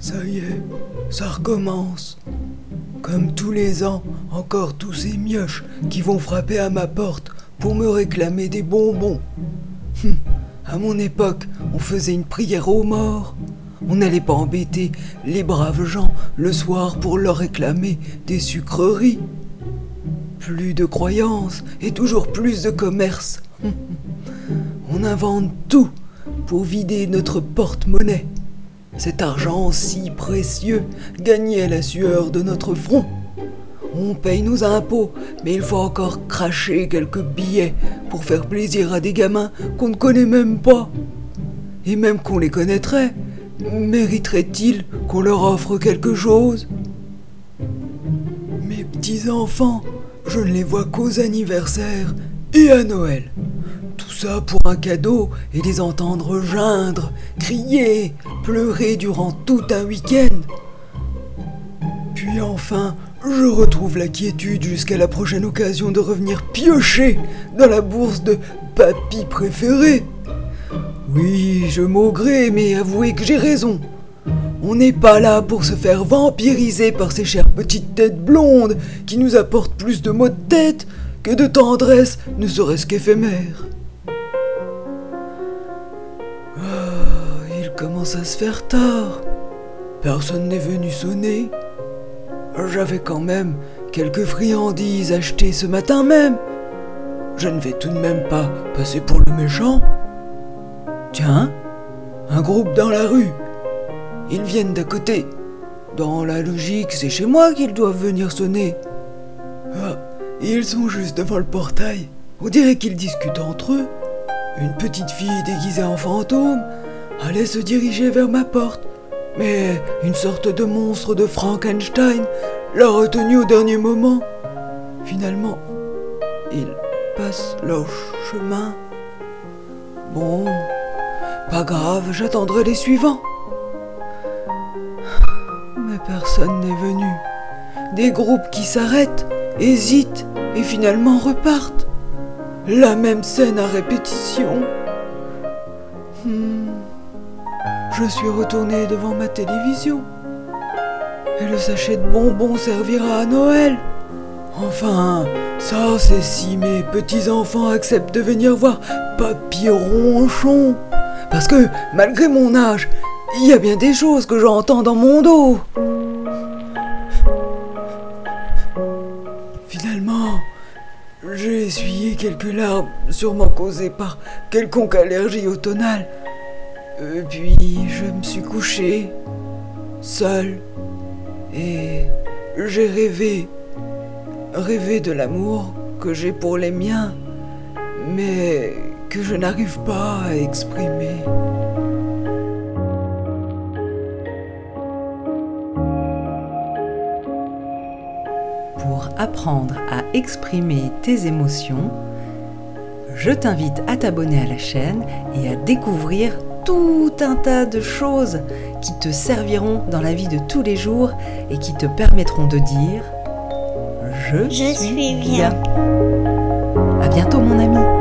Ça y est, ça recommence. Comme tous les ans, encore tous ces mioches qui vont frapper à ma porte pour me réclamer des bonbons. Hum, à mon époque, on faisait une prière aux morts. On n'allait pas embêter les braves gens le soir pour leur réclamer des sucreries. Plus de croyances et toujours plus de commerce. Hum, on invente tout pour vider notre porte-monnaie. Cet argent si précieux gagné à la sueur de notre front. On paye nos impôts, mais il faut encore cracher quelques billets pour faire plaisir à des gamins qu'on ne connaît même pas. Et même qu'on les connaîtrait, mériterait-il qu'on leur offre quelque chose? Mes petits-enfants, je ne les vois qu'aux anniversaires et à Noël. Tout ça pour un cadeau et les entendre geindre, crier, pleurer durant tout un week-end. Puis enfin, je retrouve la quiétude jusqu'à la prochaine occasion de revenir piocher dans la bourse de papy préféré. Oui, je maugrais, mais avouez que j'ai raison. On n'est pas là pour se faire vampiriser par ces chères petites têtes blondes qui nous apportent plus de maux de tête que de tendresse, ne serait-ce qu'éphémère. Commence à se faire tard. Personne n'est venu sonner. J'avais quand même quelques friandises achetées ce matin même. Je ne vais tout de même pas passer pour le méchant. Tiens, un groupe dans la rue. Ils viennent d'à côté. Dans la logique, c'est chez moi qu'ils doivent venir sonner. Ah, ils sont juste devant le portail. On dirait qu'ils discutent entre eux. Une petite fille déguisée en fantôme allait se diriger vers ma porte. Mais une sorte de monstre de Frankenstein l'a retenue au dernier moment. Finalement, ils passent leur chemin. Bon, pas grave, j'attendrai les suivants. Mais personne n'est venu. Des groupes qui s'arrêtent, hésitent et finalement repartent. La même scène à répétition. Hmm. Je suis retourné devant ma télévision. Et le sachet de bonbons servira à Noël. Enfin, ça c'est si mes petits-enfants acceptent de venir voir Papy Ronchon. Parce que, malgré mon âge, il y a bien des choses que j'entends dans mon dos. Finalement, j'ai essuyé quelques larmes, sûrement causées par quelconque allergie automnale. Euh, puis je me suis couché, seul, et j'ai rêvé, rêvé de l'amour que j'ai pour les miens, mais que je n'arrive pas à exprimer. Pour apprendre à exprimer tes émotions, je t'invite à t'abonner à la chaîne et à découvrir tout un tas de choses qui te serviront dans la vie de tous les jours et qui te permettront de dire Je, Je suis bien. À bientôt mon ami.